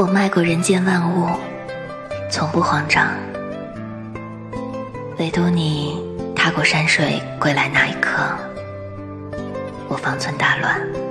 我迈过人间万物从不慌张。唯独你踏过山水归来那一刻我方寸大乱。